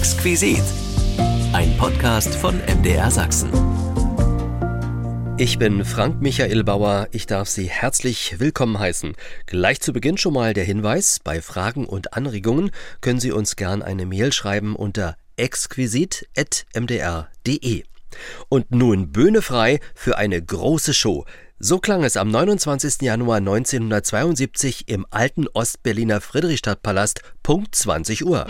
Exquisit. Ein Podcast von MDR Sachsen. Ich bin Frank Michael Bauer. Ich darf Sie herzlich willkommen heißen. Gleich zu Beginn schon mal der Hinweis: Bei Fragen und Anregungen können Sie uns gern eine Mail schreiben unter exquisit.mdr.de. Und nun Bühne frei für eine große Show. So klang es am 29. Januar 1972 im alten Ostberliner Friedrichstadtpalast, Punkt 20 Uhr.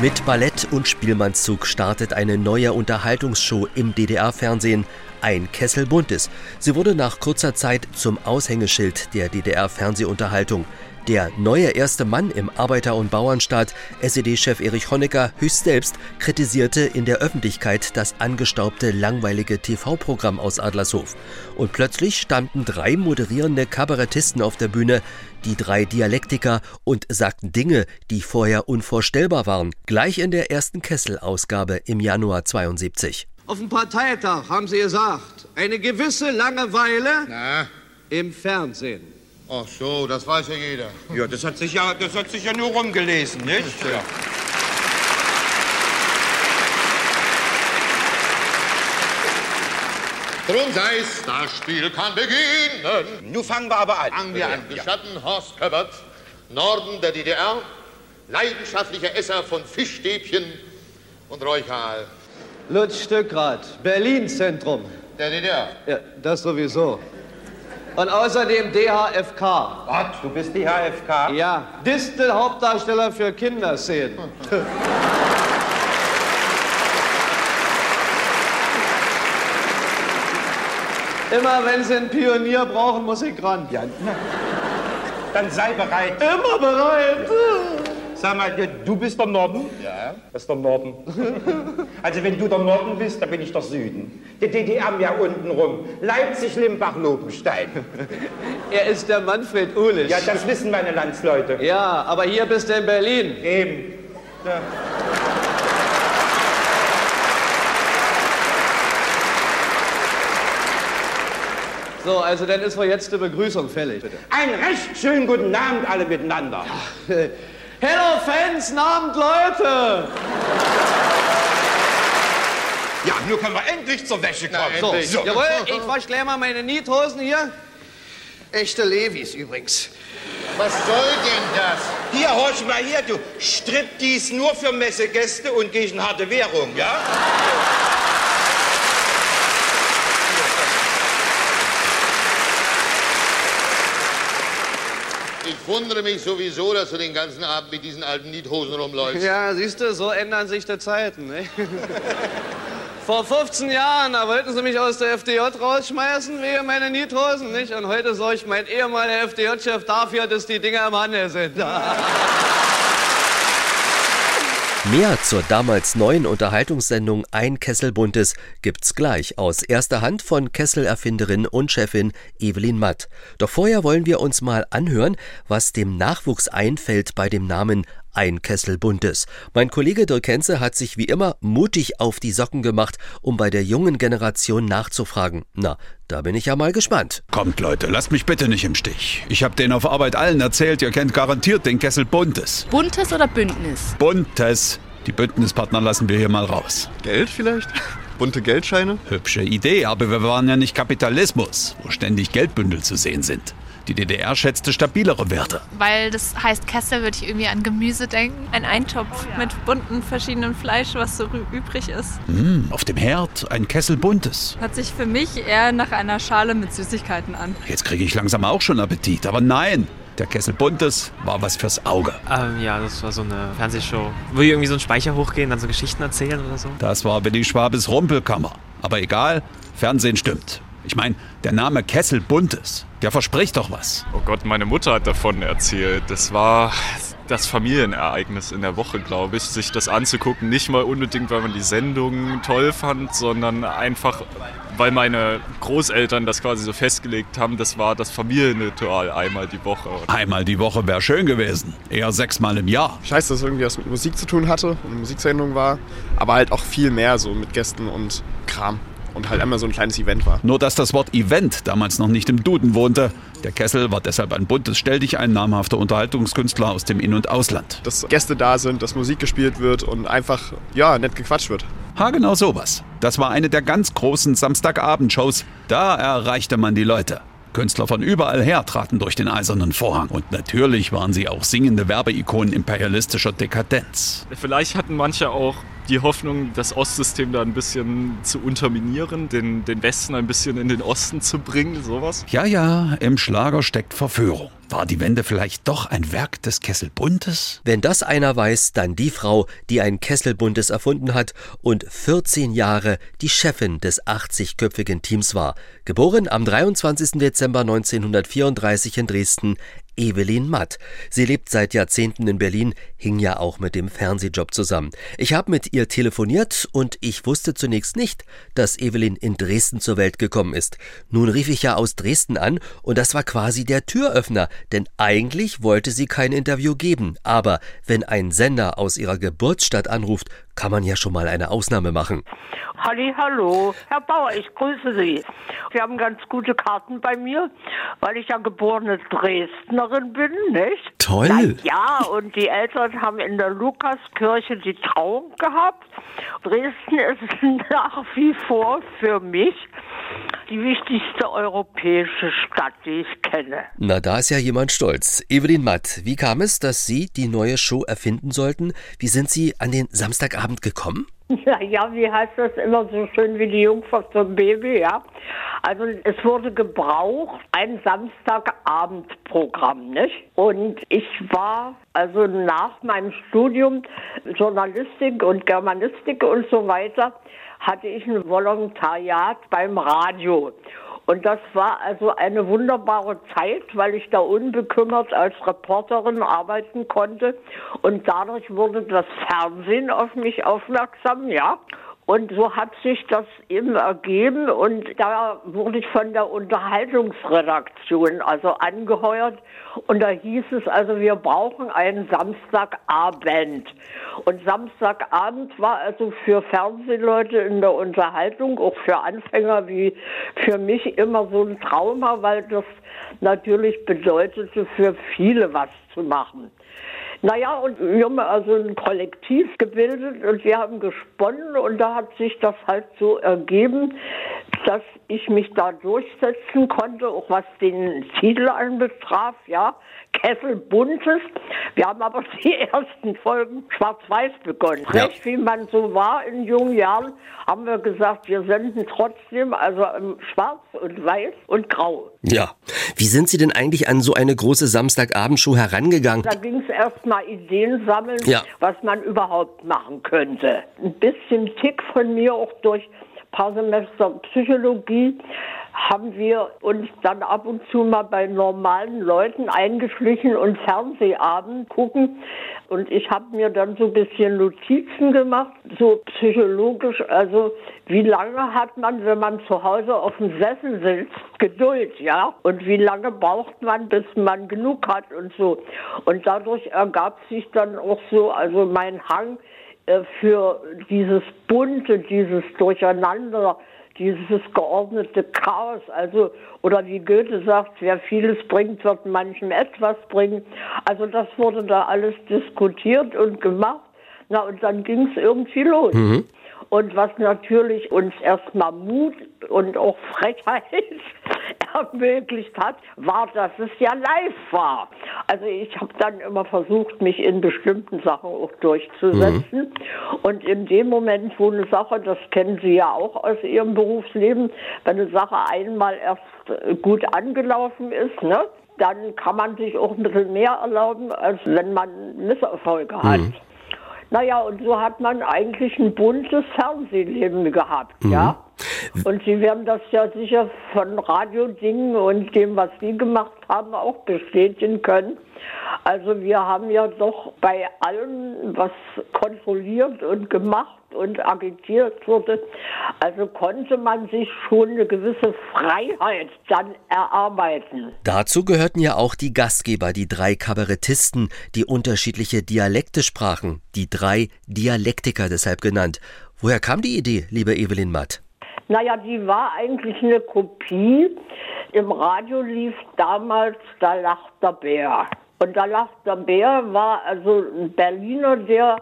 Mit Ballett und Spielmannszug startet eine neue Unterhaltungsshow im DDR-Fernsehen. Ein Kessel Buntes. Sie wurde nach kurzer Zeit zum Aushängeschild der DDR-Fernsehunterhaltung. Der neue erste Mann im Arbeiter- und Bauernstaat, SED-Chef Erich Honecker, höchst selbst, kritisierte in der Öffentlichkeit das angestaubte, langweilige TV-Programm aus Adlershof. Und plötzlich standen drei moderierende Kabarettisten auf der Bühne, die drei Dialektiker, und sagten Dinge, die vorher unvorstellbar waren, gleich in der ersten Kessel-Ausgabe im Januar 72. Auf dem Parteitag haben Sie gesagt, eine gewisse Langeweile Na? im Fernsehen. Ach so, das weiß ja jeder. Ja, das hat sich ja, das hat sich ja nur rumgelesen, nicht? Ja. Drum sei's, das Spiel kann beginnen. Nun fangen wir aber an. Fangen wir an. Gestatten Horst Köppert, Norden der DDR, leidenschaftlicher Esser von Fischstäbchen und Räucheraal. Lutz Stückrad, Berlin-Zentrum. Der DDR. Ja, das sowieso. Und außerdem DHFK. Was? Du bist die HFK? Ja, Distel Hauptdarsteller für Kinderszenen. Immer wenn Sie einen Pionier brauchen, muss ich ran. Ja, na. Dann sei bereit. Immer bereit. Sag mal, ja, du bist der Norden? Ja. Das ist der Norden. also wenn du der Norden bist, dann bin ich der Süden. Die DDR ja unten rum. Leipzig, Limbach, Lobenstein. Er ist der Manfred Uhlich. Ja, das wissen meine Landsleute. Ja, aber hier bist du in Berlin. Eben. Ja. So, also dann ist wohl jetzt die Begrüßung fällig. Bitte. Einen recht schönen guten Abend alle miteinander. Hello Fans, Abend Leute! Ja, nun können wir endlich zur Wäsche kommen. Na, endlich. So. Jawohl, ich wasch gleich mal meine Niethosen hier. Echte Levis übrigens. Was soll denn das? Hier, horch mal hier, du. Striptease nur für Messegäste und gegen harte Währung, ja? Ich wundere mich sowieso, dass du den ganzen Abend mit diesen alten Niethosen rumläufst. Ja, siehst du, so ändern sich die Zeiten. Ne? Vor 15 Jahren, da wollten sie mich aus der FDJ rausschmeißen wegen meiner Niethosen, nicht? Und heute sorgt mein ehemaliger FDJ-Chef dafür, dass die Dinger im Handel sind. Mehr zur damals neuen Unterhaltungssendung Ein Kessel Buntes gibt's gleich aus erster Hand von Kessel-Erfinderin und Chefin Evelyn Matt. Doch vorher wollen wir uns mal anhören, was dem Nachwuchs einfällt bei dem Namen Ein Kessel Buntes. Mein Kollege Dirk Henze hat sich wie immer mutig auf die Socken gemacht, um bei der jungen Generation nachzufragen. Na, da bin ich ja mal gespannt. Kommt Leute, lasst mich bitte nicht im Stich. Ich hab denen auf Arbeit allen erzählt, ihr kennt garantiert den Kessel Buntes. Buntes oder Bündnis? Buntes. Die Bündnispartner lassen wir hier mal raus. Geld vielleicht? Bunte Geldscheine? Hübsche Idee, aber wir waren ja nicht Kapitalismus, wo ständig Geldbündel zu sehen sind. Die DDR schätzte stabilere Werte. Weil das heißt Kessel, würde ich irgendwie an Gemüse denken. Ein Eintopf mit bunten verschiedenen Fleisch, was so übrig ist. Hm, auf dem Herd ein Kessel Buntes. Hört sich für mich eher nach einer Schale mit Süßigkeiten an. Jetzt kriege ich langsam auch schon Appetit, aber nein. Der Kessel Buntes war was fürs Auge. Ähm, ja, das war so eine Fernsehshow. Wo irgendwie so einen Speicher hochgehen, dann so Geschichten erzählen oder so. Das war Willi Schwabes Rumpelkammer. Aber egal, Fernsehen stimmt. Ich meine, der Name Kessel Buntes, der verspricht doch was. Oh Gott, meine Mutter hat davon erzählt. Das war das Familienereignis in der Woche, glaube ich, sich das anzugucken. Nicht mal unbedingt, weil man die Sendung toll fand, sondern einfach, weil meine Großeltern das quasi so festgelegt haben. Das war das Familienritual einmal die Woche. Einmal die Woche wäre schön gewesen. Eher sechsmal im Jahr. Ich weiß, dass es irgendwie was mit Musik zu tun hatte und eine Musiksendung war, aber halt auch viel mehr so mit Gästen und Kram. Und halt einmal so ein kleines Event war. Nur dass das Wort Event damals noch nicht im Duden wohnte. Der Kessel war deshalb ein buntes Stelldich, ein namhafter Unterhaltungskünstler aus dem In- und Ausland. Dass Gäste da sind, dass Musik gespielt wird und einfach, ja, nett gequatscht wird. Ha, genau sowas. Das war eine der ganz großen Samstagabendshows. Da erreichte man die Leute. Künstler von überall her traten durch den eisernen Vorhang. Und natürlich waren sie auch singende Werbeikonen imperialistischer Dekadenz. Vielleicht hatten manche auch die Hoffnung, das Ostsystem da ein bisschen zu unterminieren, den, den Westen ein bisschen in den Osten zu bringen, sowas. Ja, ja, im Schlager steckt Verführung. War die Wende vielleicht doch ein Werk des Kesselbuntes? Wenn das einer weiß, dann die Frau, die ein Kesselbuntes erfunden hat und 14 Jahre die Chefin des 80-köpfigen Teams war. Geboren am 23. Dezember 1934 in Dresden, Evelyn Matt. Sie lebt seit Jahrzehnten in Berlin, hing ja auch mit dem Fernsehjob zusammen. Ich habe mit ihr telefoniert und ich wusste zunächst nicht, dass Evelyn in Dresden zur Welt gekommen ist. Nun rief ich ja aus Dresden an und das war quasi der Türöffner, denn eigentlich wollte sie kein Interview geben. Aber wenn ein Sender aus ihrer Geburtsstadt anruft, kann man ja schon mal eine Ausnahme machen. Halli, hallo. Herr Bauer, ich grüße Sie. Sie haben ganz gute Karten bei mir, weil ich ja geborene Dresdnerin bin, nicht? Toll. Na ja, und die Eltern haben in der Lukaskirche die Trauung gehabt. Dresden ist nach wie vor für mich die wichtigste europäische Stadt, die ich kenne. Na, da ist ja jemand stolz. Evelyn Matt, wie kam es, dass Sie die neue Show erfinden sollten? Wie sind Sie an den Samstagabend gekommen? Ja, ja, wie heißt das immer so schön wie die Jungfrau zum Baby, ja? Also es wurde gebraucht, ein Samstagabendprogramm, nicht? Und ich war also nach meinem Studium Journalistik und Germanistik und so weiter, hatte ich ein Volontariat beim Radio. Und das war also eine wunderbare Zeit, weil ich da unbekümmert als Reporterin arbeiten konnte. Und dadurch wurde das Fernsehen auf mich aufmerksam, ja. Und so hat sich das eben ergeben und da wurde ich von der Unterhaltungsredaktion also angeheuert und da hieß es also, wir brauchen einen Samstagabend. Und Samstagabend war also für Fernsehleute in der Unterhaltung, auch für Anfänger wie für mich immer so ein Trauma, weil das natürlich bedeutete, für viele was zu machen. Naja, und wir haben also ein Kollektiv gebildet und wir haben gesponnen und da hat sich das halt so ergeben, dass ich mich da durchsetzen konnte, auch was den Titel anbetraf, ja. Kessel Buntes. Wir haben aber die ersten Folgen schwarz-weiß begonnen. Ja. Recht wie man so war in jungen Jahren, haben wir gesagt, wir senden trotzdem also ähm, schwarz und weiß und grau. Ja. Wie sind Sie denn eigentlich an so eine große Samstagabendshow herangegangen? Da ging es erstmal Ideen sammeln, Ja. was man überhaupt machen könnte. Ein bisschen Tick von mir auch durch paar Semester Psychologie haben wir uns dann ab und zu mal bei normalen Leuten eingeschlichen und Fernsehabend gucken. Und ich habe mir dann so ein bisschen Notizen gemacht, so psychologisch. Also wie lange hat man, wenn man zu Hause auf dem Sessel sitzt, Geduld, ja? Und wie lange braucht man, bis man genug hat und so. Und dadurch ergab sich dann auch so, also mein Hang für dieses Bunte, dieses Durcheinander, dieses geordnete Chaos, also, oder wie Goethe sagt, wer vieles bringt, wird manchem etwas bringen. Also das wurde da alles diskutiert und gemacht. Na, und dann ging es irgendwie los. Und was natürlich uns erstmal Mut und auch Frechheit ermöglicht hat, war, dass es ja live war. Also ich habe dann immer versucht, mich in bestimmten Sachen auch durchzusetzen. Und in dem Moment, wo eine Sache, das kennen Sie ja auch aus Ihrem Berufsleben, wenn eine Sache einmal erst äh, gut angelaufen ist, ne, dann kann man sich auch ein bisschen mehr erlauben, als wenn man Misserfolge hat. Naja, und so hat man eigentlich ein buntes Fernsehleben gehabt, ja. Und Sie werden das ja sicher von Radiodingen und dem, was Sie gemacht haben, auch bestätigen können. Also wir haben ja doch bei allem, was kontrolliert und gemacht und agitiert wurde, also konnte man sich schon eine gewisse Freiheit dann erarbeiten. Dazu gehörten ja auch die Gastgeber, die drei Kabarettisten, die unterschiedliche Dialekte sprachen, die drei Dialektiker deshalb genannt. Woher kam die Idee, liebe Evelyn Matt? Naja, die war eigentlich eine Kopie. Im Radio lief damals Da lacht der Bär. Und Da lacht der Bär war also ein Berliner, der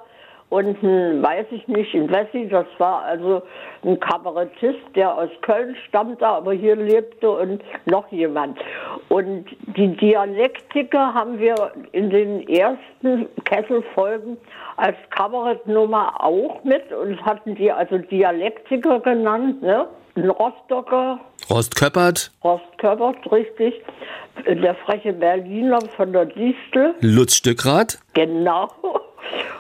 und ein, weiß ich nicht, ein Wessi, das war also ein Kabarettist, der aus Köln stammte, aber hier lebte und noch jemand. Und die Dialektiker haben wir in den ersten Kesselfolgen als Kabarettnummer auch mit und hatten die also Dialektiker genannt, ne? Ein Rostocker. Rostköppert. Rostköppert, richtig. Der freche Berliner von der Distel. Lutz Stückrath. Genau.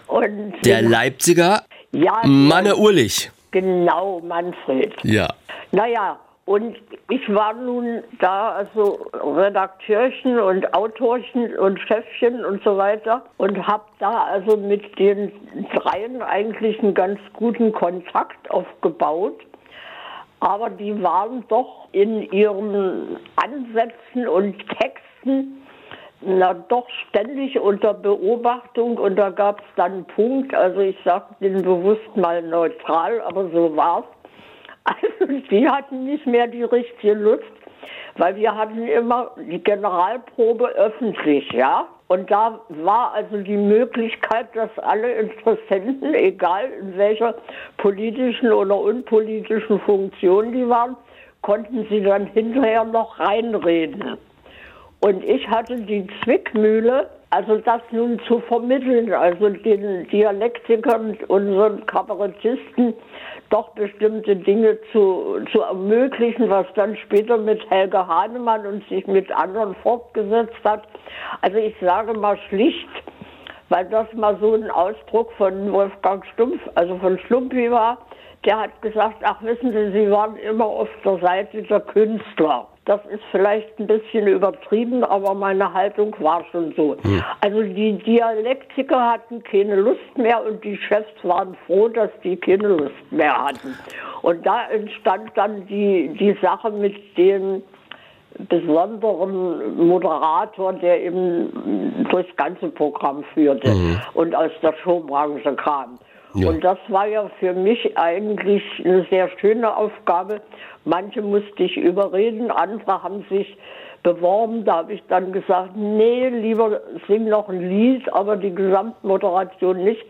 Und Der Leipziger. Ja, Manne Urlich. Genau, Manfred. Ja. Naja, und ich war nun da, also Redakteurchen und Autorchen und Chefchen und so weiter und habe da also mit den dreien eigentlich einen ganz guten Kontakt aufgebaut. Aber die waren doch in ihren Ansätzen und Texten na doch ständig unter Beobachtung und da gab es dann einen Punkt, also ich sage den bewusst mal neutral, aber so war's. Also die hatten nicht mehr die richtige Lust, weil wir hatten immer die Generalprobe öffentlich, ja. Und da war also die Möglichkeit, dass alle Interessenten, egal in welcher politischen oder unpolitischen Funktion die waren, konnten sie dann hinterher noch reinreden. Und ich hatte die Zwickmühle, also das nun zu vermitteln, also den Dialektikern, unseren Kabarettisten, doch bestimmte Dinge zu, zu ermöglichen, was dann später mit Helge Hahnemann und sich mit anderen fortgesetzt hat. Also ich sage mal schlicht, weil das mal so ein Ausdruck von Wolfgang Stumpf, also von Schlumpi war, der hat gesagt, ach wissen Sie, Sie waren immer auf der Seite der Künstler. Das ist vielleicht ein bisschen übertrieben, aber meine Haltung war schon so. Hm. Also die Dialektiker hatten keine Lust mehr und die Chefs waren froh, dass die keine Lust mehr hatten. Und da entstand dann die, die Sache mit dem besonderen Moderator, der eben durchs ganze Programm führte Mhm. und aus der Showbranche kam. Ja. Und das war ja für mich eigentlich eine sehr schöne Aufgabe. Manche musste ich überreden, andere haben sich beworben. Da habe ich dann gesagt, nee, lieber sing noch ein Lied, aber die Gesamtmoderation nicht.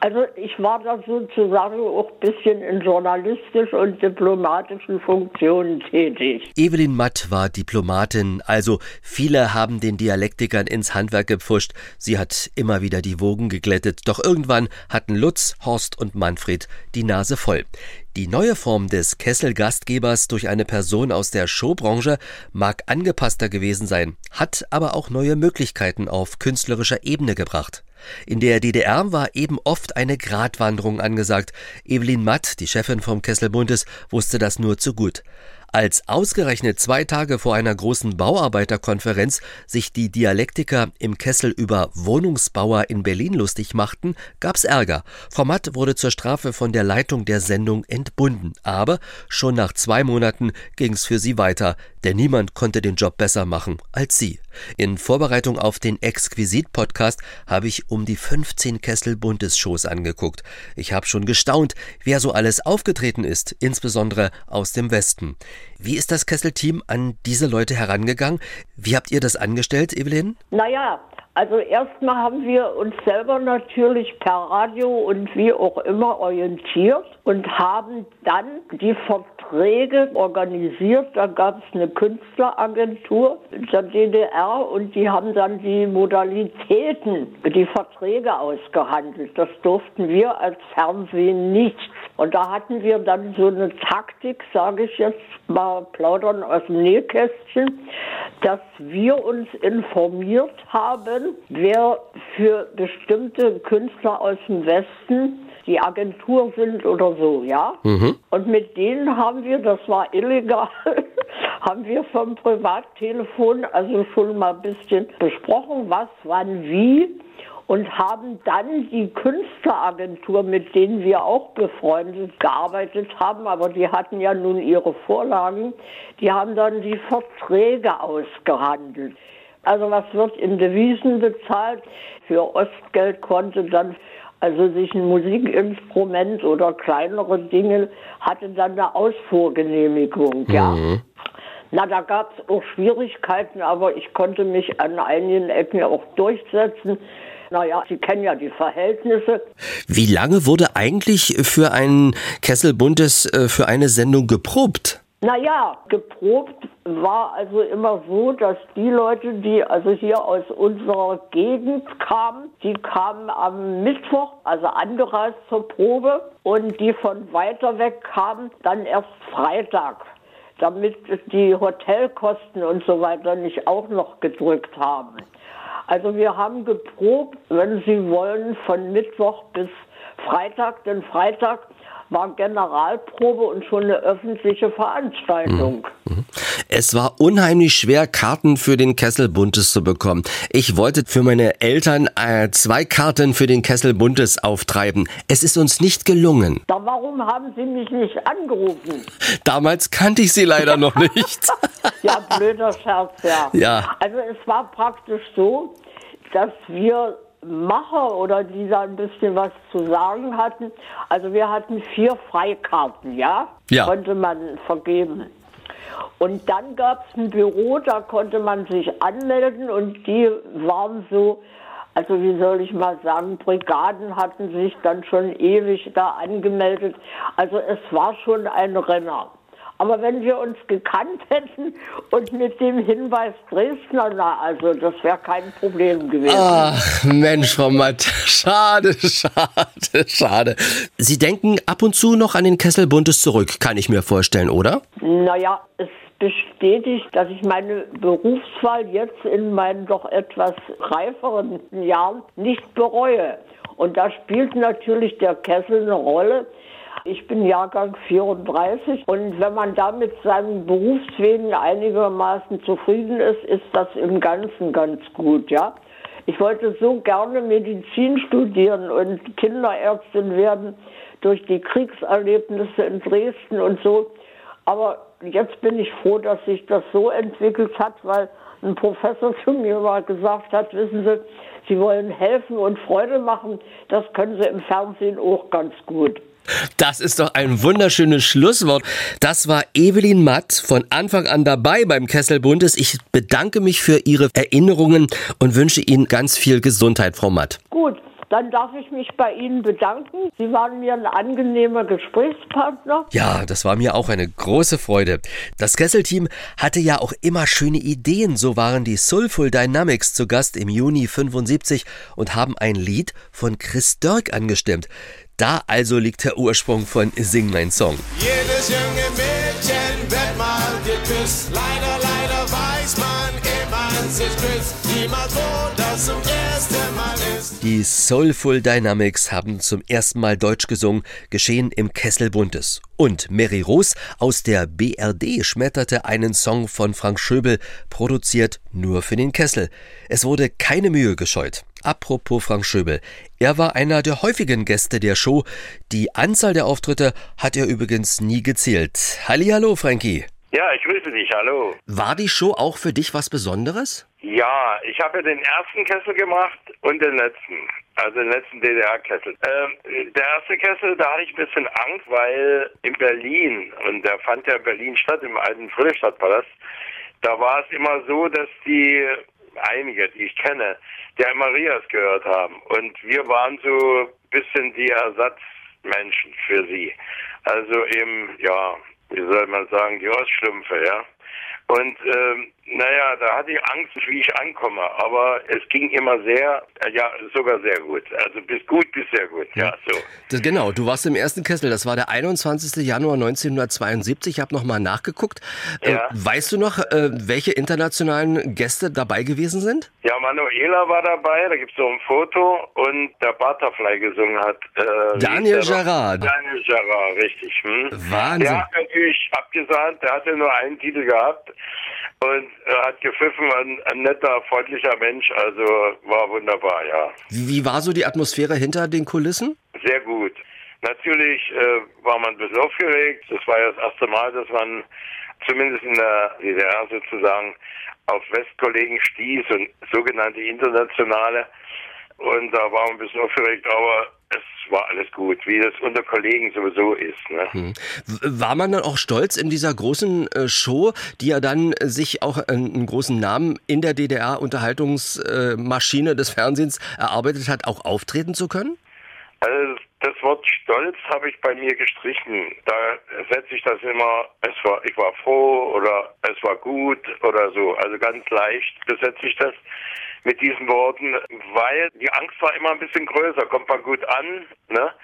Also ich war da sozusagen auch ein bisschen in journalistisch und diplomatischen Funktionen tätig. Evelyn Matt war Diplomatin, also viele haben den Dialektikern ins Handwerk gepfuscht. Sie hat immer wieder die Wogen geglättet, doch irgendwann hatten Lutz, Horst und Manfred die Nase voll. Die neue Form des Kessel-Gastgebers durch eine Person aus der Showbranche mag angepasster gewesen sein, hat aber auch neue Möglichkeiten auf künstlerischer Ebene gebracht. In der DDR war eben oft eine Gratwanderung angesagt. Evelyn Matt, die Chefin vom Kesselbundes, wusste das nur zu gut. Als ausgerechnet zwei Tage vor einer großen Bauarbeiterkonferenz sich die Dialektiker im Kessel über Wohnungsbauer in Berlin lustig machten, gab's Ärger. Frau Matt wurde zur Strafe von der Leitung der Sendung entbunden. Aber schon nach zwei Monaten ging's für sie weiter, denn niemand konnte den Job besser machen als sie. In Vorbereitung auf den Exquisit-Podcast habe ich um die 15 Kessel-Bundesshows angeguckt. Ich habe schon gestaunt, wer so alles aufgetreten ist, insbesondere aus dem Westen. Wie ist das Kessel-Team an diese Leute herangegangen? Wie habt ihr das angestellt, Evelyn? Naja, also erstmal haben wir uns selber natürlich per Radio und wie auch immer orientiert und haben dann die Verträge organisiert. Da gab es eine Künstleragentur der DDR und die haben dann die Modalitäten, die Verträge ausgehandelt. Das durften wir als Fernsehen nicht. Und da hatten wir dann so eine Taktik, sage ich jetzt mal plaudern aus dem Nähkästchen, dass wir uns informiert haben, wer für bestimmte Künstler aus dem Westen die Agentur sind oder so, ja. Mhm. Und mit denen haben wir, das war illegal, haben wir vom Privattelefon also schon mal ein bisschen besprochen, was, wann, wie und haben dann die Künstleragentur, mit denen wir auch befreundet gearbeitet haben, aber die hatten ja nun ihre Vorlagen, die haben dann die Verträge ausgehandelt. Also was wird in Devisen bezahlt? Für Ostgeld konnte dann also sich ein Musikinstrument oder kleinere Dinge, hatte dann eine Ausfuhrgenehmigung, ja. Na, da gab es auch Schwierigkeiten, aber ich konnte mich an einigen Ecken auch durchsetzen. Naja, Sie kennen ja die Verhältnisse. Wie lange wurde eigentlich für ein Kessel Buntes äh, für eine Sendung geprobt? Naja, geprobt war also immer so, dass die Leute, die also hier aus unserer Gegend kamen, die kamen am Mittwoch, also angereist zur Probe, und die von weiter weg kamen, dann erst Freitag, damit die Hotelkosten und so weiter nicht auch noch gedrückt haben. Also wir haben geprobt, wenn Sie wollen, von Mittwoch bis Freitag, denn Freitag war Generalprobe und schon eine öffentliche Veranstaltung. Es war unheimlich schwer, Karten für den Kessel Buntes zu bekommen. Ich wollte für meine Eltern äh, zwei Karten für den Kessel Buntes auftreiben. Es ist uns nicht gelungen. Da warum haben Sie mich nicht angerufen? Damals kannte ich sie leider noch nicht. Ja, blöder Scherz, ja. Ja. Also es war praktisch so, dass wir Macher oder die da ein bisschen was zu sagen hatten. Also wir hatten vier Freikarten, ja? Ja. Konnte man vergeben. Und dann gab es ein Büro, da konnte man sich anmelden und die waren so, also wie soll ich mal sagen, Brigaden hatten sich dann schon ewig da angemeldet. Also es war schon ein Renner. Aber wenn wir uns gekannt hätten und mit dem Hinweis Dresdner, na, also das wäre kein Problem gewesen. Ach, Mensch, Frau Matt. Schade, schade, schade. Sie denken ab und zu noch an den Kessel Buntes zurück, kann ich mir vorstellen, oder? Naja, es bestätigt, dass ich meine Berufswahl jetzt in meinen doch etwas reiferen Jahren nicht bereue. Und da spielt natürlich der Kessel eine Rolle. Ich bin Jahrgang 34 und wenn man da mit seinem Berufswegen einigermaßen zufrieden ist, ist das im Ganzen ganz gut, ja. Ich wollte so gerne Medizin studieren und Kinderärztin werden durch die Kriegserlebnisse in Dresden und so. Aber jetzt bin ich froh, dass sich das so entwickelt hat, weil ein Professor zu mir mal gesagt hat, wissen Sie, Sie wollen helfen und Freude machen, das können Sie im Fernsehen auch ganz gut. Das ist doch ein wunderschönes Schlusswort. Das war Evelyn Matt von Anfang an dabei beim Kessel Buntes. Ich bedanke mich für Ihre Erinnerungen und wünsche Ihnen ganz viel Gesundheit, Frau Matt. Gut, dann darf ich mich bei Ihnen bedanken. Sie waren mir ein angenehmer Gesprächspartner. Ja, das war mir auch eine große Freude. Das Kessel-Team hatte ja auch immer schöne Ideen. So waren die Soulful Dynamics zu Gast im Juni 75 und haben ein Lied von Chris Dirk angestimmt. Da also liegt der Ursprung von Sing mein Song. Jedes junge Mädchen wird mal geküsst. Leider, leider weiß man, ehe man sich küsst, niemals wo das zum ersten Mal ist. Die Soulful Dynamics haben zum ersten Mal Deutsch gesungen, geschehen im Kessel Buntes. Und Mary Roos aus der BRD schmetterte einen Song von Frank Schöbel, produziert nur für den Kessel. Es wurde keine Mühe gescheut. Apropos Frank Schöbel. Er war einer der häufigen Gäste der Show. Die Anzahl der Auftritte hat er übrigens nie gezählt. Hallihallo, Frankie. Ja, ich grüße dich, hallo. War die Show auch für dich was Besonderes? Ja, ich habe ja den ersten Kessel gemacht und den letzten. Also den letzten DDR-Kessel. Ähm, der erste Kessel, da hatte ich ein bisschen Angst, weil in Berlin, und der fand ja in Berlin statt, im alten Friedrichstadtpalast, da war es immer so, dass die, einige, die ich kenne, der Marias gehört haben. Und wir waren so ein bisschen die Ersatzmenschen für sie. Also eben, ja, wie soll man sagen, die Ostschlümpfe, ja. Und ähm, naja, da hatte ich Angst, wie ich ankomme, aber es ging immer sehr, äh, ja, sogar sehr gut. Also bis gut, bis sehr gut, ja, so. Das, genau, du warst im ersten Kessel, das war der 21. Januar 1972, ich habe nochmal nachgeguckt. Äh, Ja. weißt du noch, äh, welche internationalen Gäste dabei gewesen sind? Ja, Manuela war dabei, da gibt's so ein Foto und der Butterfly gesungen hat. Äh, Daniel? Gerard. Daniel Gerard, richtig. Hm? Wahnsinn. Der hat natürlich abgesagt, der hatte nur einen Titel gehabt und er hat gepfiffen, ein, ein netter, freundlicher Mensch, also war wunderbar, ja. Wie, wie war so die Atmosphäre hinter den Kulissen? Sehr gut. Natürlich äh, war man ein bisschen aufgeregt. Das war ja das erste Mal, dass man zumindest in der DDR sozusagen auf Westkollegen stieß und sogenannte internationale. Und da war man ein bisschen aufgeregt, aber es war alles gut, wie das unter Kollegen sowieso ist. Ne? Hm. War man dann auch stolz in dieser großen äh, Show, die ja dann äh, sich auch einen großen Namen in der DDR-Unterhaltungsmaschine des Fernsehens erarbeitet hat, auch auftreten zu können? Also das Wort Stolz habe ich bei mir gestrichen. Da setze ich das immer, es war, ich war froh oder es war gut oder so. Also ganz leicht besetze ich das mit diesen Worten, weil die Angst war immer ein bisschen größer. Kommt man gut an, ne?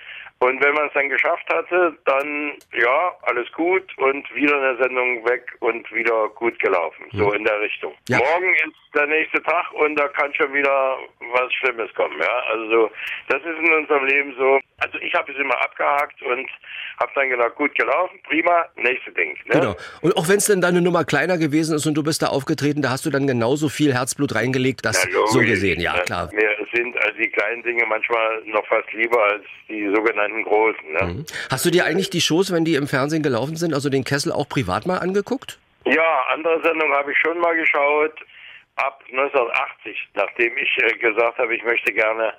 Und wenn man es dann geschafft hatte, dann ja, alles gut und wieder eine Sendung weg und wieder gut gelaufen. So in der Richtung. Ja. Morgen ist der nächste Tag und da kann schon wieder was Schlimmes kommen. Ja, also so, das ist in unserem Leben so. Also ich habe es immer abgehakt und habe dann gedacht, gut gelaufen, prima, nächste Ding. Ne? Genau. Und auch wenn es dann deine Nummer kleiner gewesen ist und du bist da aufgetreten, da hast du dann genauso viel Herzblut reingelegt, das Ja, logisch. so gesehen. Ja, Ne? klar. Mir sind also die kleinen Dinge manchmal noch fast lieber als die sogenannten großen. Ne? Mhm. Hast du dir eigentlich die Shows, wenn die im Fernsehen gelaufen sind, also den Kessel auch privat mal angeguckt? Ja, andere Sendungen habe ich schon mal geschaut. Ab 1980, nachdem ich äh, gesagt habe, ich möchte gerne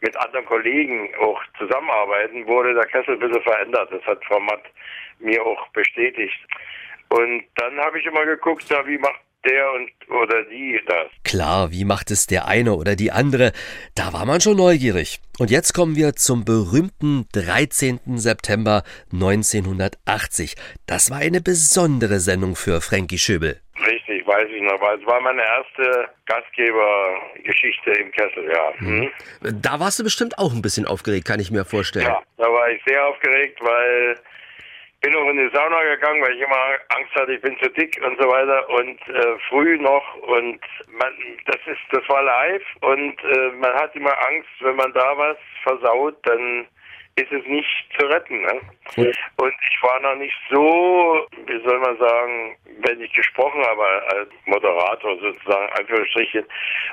mit anderen Kollegen auch zusammenarbeiten, wurde der Kessel ein bisschen verändert. Das hat Frau Matt mir auch bestätigt. Und dann habe ich immer geguckt, na, wie macht der und oder die das. Klar, wie macht es der eine oder die andere? Da war man schon neugierig. Und jetzt kommen wir zum berühmten 13. September 1980. Das war eine besondere Sendung für Frankie Schöbel. Richtig, weiß ich noch. weil Es war meine erste Gastgebergeschichte im Kessel, ja. Hm? Da warst du bestimmt auch ein bisschen aufgeregt, kann ich mir vorstellen. Ja, da war ich sehr aufgeregt, weil bin auch in die Sauna gegangen, weil ich immer Angst hatte, ich bin zu dick und so weiter und äh, früh noch und man, das ist, das war live und äh, man hat immer Angst, wenn man da was versaut, dann ist es nicht zu retten. Ne? Und ich war noch nicht so, wie soll man sagen, gesprochen habe als Moderator sozusagen, Anführungsstrichen,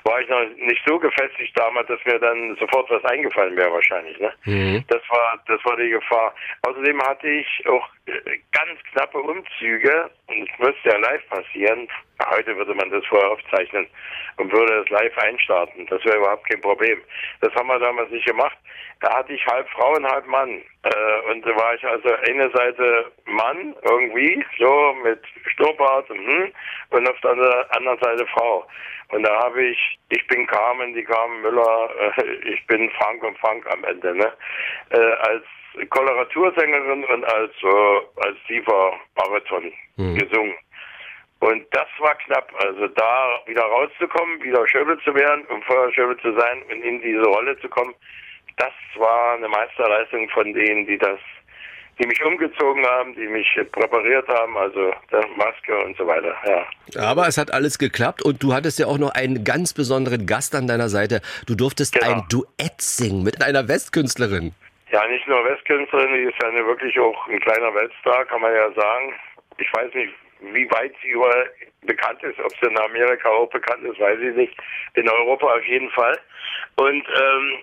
war ich noch nicht so gefestigt damals, dass mir dann sofort was eingefallen wäre wahrscheinlich. Ne? Mhm. Das war, das war die Gefahr. Außerdem hatte ich auch äh, ganz knappe Umzüge es müsste ja live passieren. Heute würde man das vorher aufzeichnen und würde es live einstarten. Das wäre überhaupt kein Problem. Das haben wir damals nicht gemacht. Da hatte ich halb Frau und halb Mann. Äh, und da war ich also eine Seite Mann irgendwie, so mit Schnurrbart und, hm, und auf der anderen Seite Frau. Und da habe ich, ich bin Carmen, die Carmen Müller, äh, ich bin Frank und Frank am Ende, ne? Äh, als Koloratursängerin und als, äh, als tiefer Bariton gesungen. Und das war knapp. Also da wieder rauszukommen, wieder Schöbel zu werden und vorher Schöbel zu sein und in diese Rolle zu kommen, das war eine Meisterleistung von denen, die das, die mich umgezogen haben, die mich präpariert haben, also der Maske und so weiter. Ja. Aber es hat alles geklappt und du hattest ja auch noch einen ganz besonderen Gast an deiner Seite. Du durftest Genau. ein Duett singen mit einer Westkünstlerin. Ja, nicht nur Westkünstlerin, die ist ja eine wirklich auch ein kleiner Weltstar, kann man ja sagen. Ich weiß nicht, wie weit sie überall bekannt ist, ob sie in Amerika auch bekannt ist, weiß ich nicht. In Europa auf jeden Fall. Und ähm,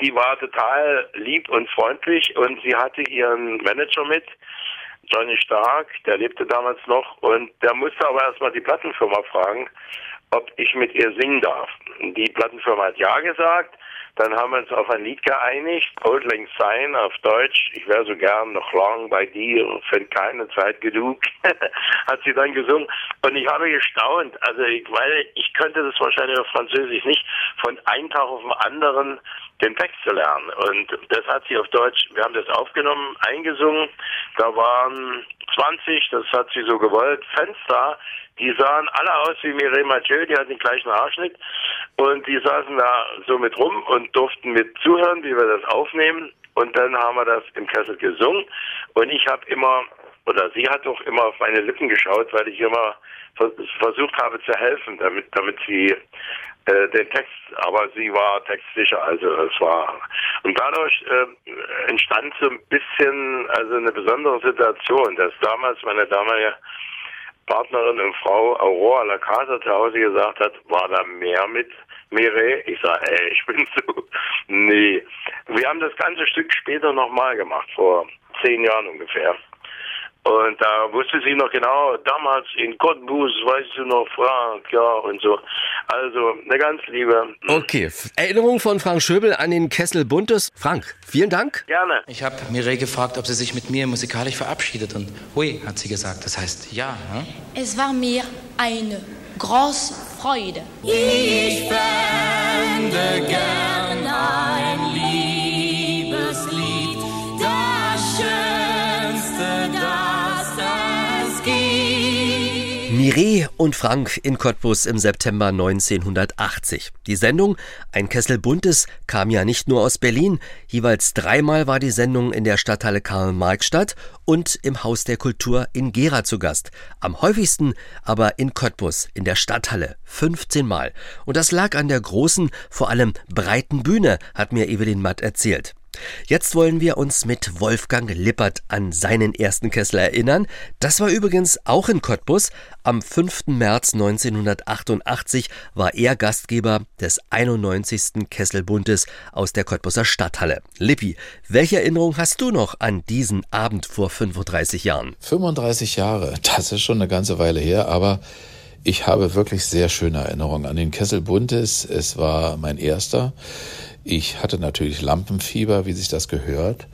die war total lieb und freundlich und sie hatte ihren Manager mit, Johnny Stark, der lebte damals noch und der musste aber erstmal die Plattenfirma fragen, ob ich mit ihr singen darf. Die Plattenfirma hat ja gesagt. Dann haben wir uns auf ein Lied geeinigt, Old Lang Syne auf Deutsch. Ich wäre so gern noch lang bei dir, find keine Zeit genug, hat sie dann gesungen. Und ich habe gestaunt, also ich, weil ich könnte das wahrscheinlich auf Französisch nicht, von einem Tag auf den anderen den Text zu lernen. Und das hat sie auf Deutsch, wir haben das aufgenommen, eingesungen. Da waren 20, das hat sie so gewollt, Fenster, die sahen alle aus wie Mireille Mathieu, die hatten den gleichen Haarschnitt und die saßen da so mit rum und durften mit zuhören, wie wir das aufnehmen und dann haben wir das im Kessel gesungen und ich habe immer, oder sie hat auch immer auf meine Lippen geschaut, weil ich immer vers- versucht habe zu helfen, damit, damit sie äh, den Text, aber sie war textsicher, also es war und dadurch äh, entstand so ein bisschen also eine besondere Situation, dass damals meine damalige Partnerin und Frau Aurora Lacasa zu Hause gesagt hat, war da mehr mit Mireille? Ich sage, ey, ich bin so, nee. Wir haben das ganze Stück später nochmal gemacht, vor zehn Jahren ungefähr. Und da wusste sie noch genau, damals in Cottbus, weißt du noch, Frank, ja, und so. Also, eine ganz liebe. Okay, Erinnerung von Frank Schöbel an den Kessel Buntes. Frank, vielen Dank. Gerne. Ich habe Mireille gefragt, ob sie sich mit mir musikalisch verabschiedet und hui, hat sie gesagt. Das heißt ja. Hm? Es war mir eine große Freude. Ich fände gern Mireille und Frank in Cottbus im September 1980. Die Sendung Ein Kessel Buntes kam ja nicht nur aus Berlin. Jeweils dreimal war die Sendung in der Stadthalle Karl-Marx-Stadt und im Haus der Kultur in Gera zu Gast. Am häufigsten aber in Cottbus, in der Stadthalle. 15 Mal. Und das lag an der großen, vor allem breiten Bühne, hat mir Evelyn Matt erzählt. Jetzt wollen wir uns mit Wolfgang Lippert an seinen ersten Kessel erinnern. Das war übrigens auch in Cottbus. Am 5. März 1988 war er Gastgeber des 91. Kesselbundes aus der Cottbuser Stadthalle. Lippi, welche Erinnerung hast du noch an diesen Abend vor 35 Jahren? 35 Jahre, das ist schon eine ganze Weile her, aber ich habe wirklich sehr schöne Erinnerungen an den Kessel Buntes. Es war mein erster. Ich hatte natürlich Lampenfieber, wie sich das gehört.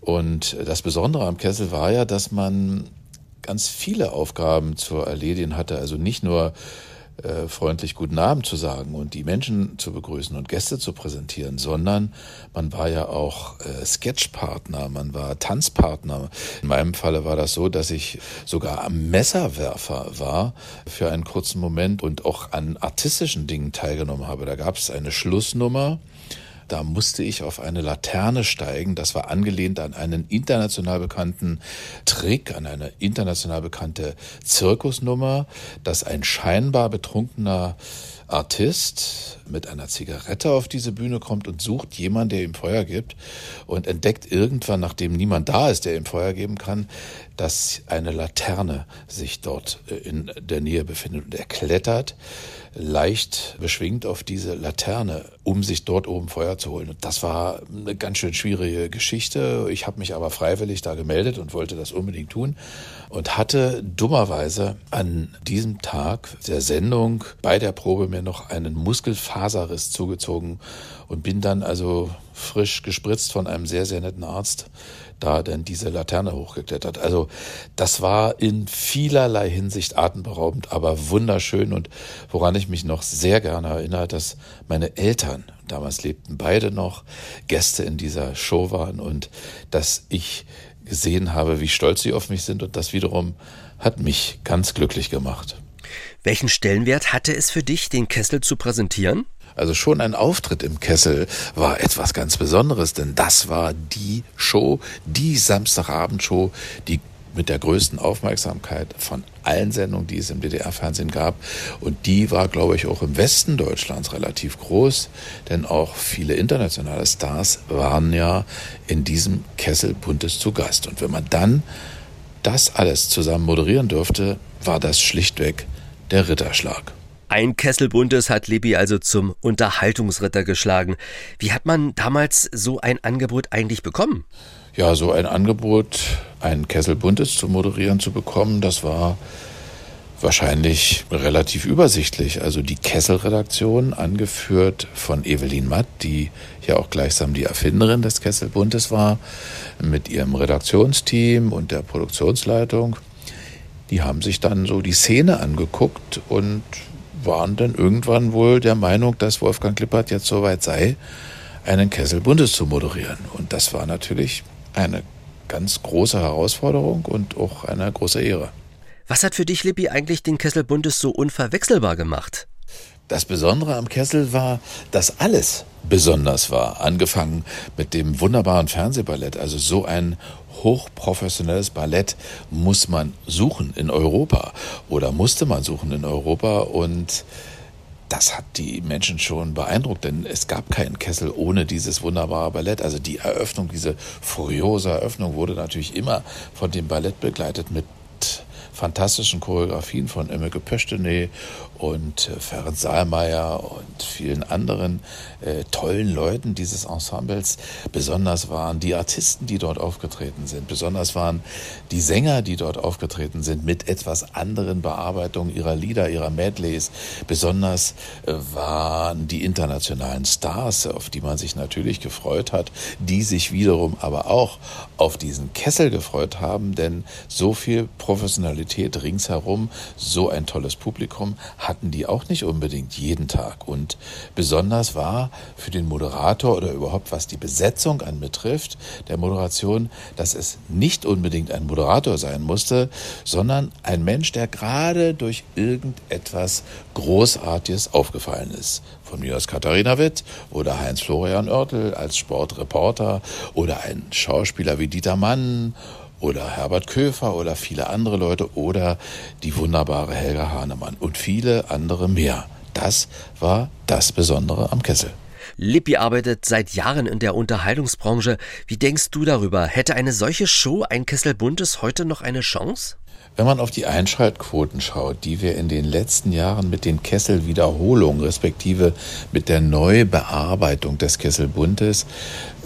Und das Besondere am Kessel war ja, dass man ganz viele Aufgaben zu erledigen hatte. Also nicht nur äh, freundlich guten Abend zu sagen und die Menschen zu begrüßen und Gäste zu präsentieren, sondern man war ja auch äh, Sketchpartner, man war Tanzpartner. In meinem Falle war das so, dass ich sogar am Messerwerfer war für einen kurzen Moment und auch an artistischen Dingen teilgenommen habe. Da gab es eine Schlussnummer. Da musste ich auf eine Laterne steigen. Das war angelehnt an einen international bekannten Trick, an eine international bekannte Zirkusnummer, dass ein scheinbar betrunkener Artist mit einer Zigarette auf diese Bühne kommt und sucht jemanden, der ihm Feuer gibt und entdeckt irgendwann, nachdem niemand da ist, der ihm Feuer geben kann, dass eine Laterne sich dort in der Nähe befindet und er klettert leicht beschwingt auf dieseLaterne, um sich dort oben Feuer zu holen. Und das war eine ganz schön schwierige Geschichte. Ich habe mich aber freiwillig da gemeldet und wollte das unbedingt tun und hatte dummerweise an diesem Tag der Sendung bei der Probe mir noch einen Muskelfaserriss zugezogen und bin dann also frisch gespritzt von einem sehr, sehr netten Arzt da dann diese Laterne hochgeklettert. Also das war in vielerlei Hinsicht atemberaubend, aber wunderschön und woran ich mich noch sehr gerne erinnere, dass meine Eltern, damals lebten beide noch, Gäste in dieser Show waren und dass ich gesehen habe, wie stolz sie auf mich sind und das wiederum hat mich ganz glücklich gemacht. Welchen Stellenwert hatte es für dich, den Kessel zu präsentieren? Also schon ein Auftritt im Kessel war etwas ganz Besonderes, denn das war die Show, die Samstagabendshow, die mit der größten Aufmerksamkeit von allen Sendungen, die es im DDR-Fernsehen gab. Und die war, glaube ich, auch im Westen Deutschlands relativ groß, denn auch viele internationale Stars waren ja in diesem Kessel Buntes zu Gast. Und wenn man dann das alles zusammen moderieren durfte, war das schlichtweg der Ritterschlag. Ein Kessel Buntes hat Libby also zum Unterhaltungsritter geschlagen. Wie hat man damals so ein Angebot eigentlich bekommen? Ja, so ein Angebot, ein Kessel Buntes zu moderieren zu bekommen, das war wahrscheinlich relativ übersichtlich. Also die Kessel-Redaktion, angeführt von Evelyn Matt, die ja auch gleichsam die Erfinderin des Kessel Buntes war, mit ihrem Redaktionsteam und der Produktionsleitung, die haben sich dann so die Szene angeguckt und waren dann irgendwann wohl der Meinung, dass Wolfgang Klippert jetzt soweit sei, einen Kessel Bundes zu moderieren. Und das war natürlich eine ganz große Herausforderung und auch eine große Ehre. Was hat für dich, Lippi, eigentlich den Kessel Bundes so unverwechselbar gemacht? Das Besondere am Kessel war, dass alles besonders war. Angefangen mit dem wunderbaren Fernsehballett. Also so ein hochprofessionelles Ballett muss man suchen in Europa oder musste man suchen in Europa und das hat die Menschen schon beeindruckt, denn es gab keinen Kessel ohne dieses wunderbare Ballett. Also die Eröffnung, diese furiose Eröffnung wurde natürlich immer von dem Ballett begleitet mit fantastischen Choreografien von Emmeke Pöchtene und äh, Ferenc Saalmeier und vielen anderen äh, tollen Leuten dieses Ensembles. Besonders waren die Artisten, die dort aufgetreten sind. Besonders waren die Sänger, die dort aufgetreten sind, mit etwas anderen Bearbeitungen ihrer Lieder, ihrer Medleys. Besonders äh, waren die internationalen Stars, auf die man sich natürlich gefreut hat, die sich wiederum aber auch auf diesen Kessel gefreut haben, denn so viel Professionalität ringsherum, so ein tolles Publikum hatten die auch nicht unbedingt jeden Tag. Und besonders war für den Moderator oder überhaupt was die Besetzung anbetrifft, der Moderation, dass es nicht unbedingt ein Moderator sein musste, sondern ein Mensch, der gerade durch irgendetwas Großartiges aufgefallen ist. Von mir aus Katharina Witt oder Heinz-Florian Oertel als Sportreporter oder ein Schauspieler wie Dieter Mann oder Herbert Köfer oder viele andere Leute oder die wunderbare Helga Hahnemann und viele andere mehr. Das war das Besondere am Kessel. Lippi arbeitet seit Jahren in der Unterhaltungsbranche. Wie denkst du darüber? Hätte eine solche Show, ein Kessel Buntes, heute noch eine Chance? Wenn man auf die Einschaltquoten schaut, die wir in den letzten Jahren mit den Kesselwiederholungen respektive mit der Neubearbeitung des Kesselbuntes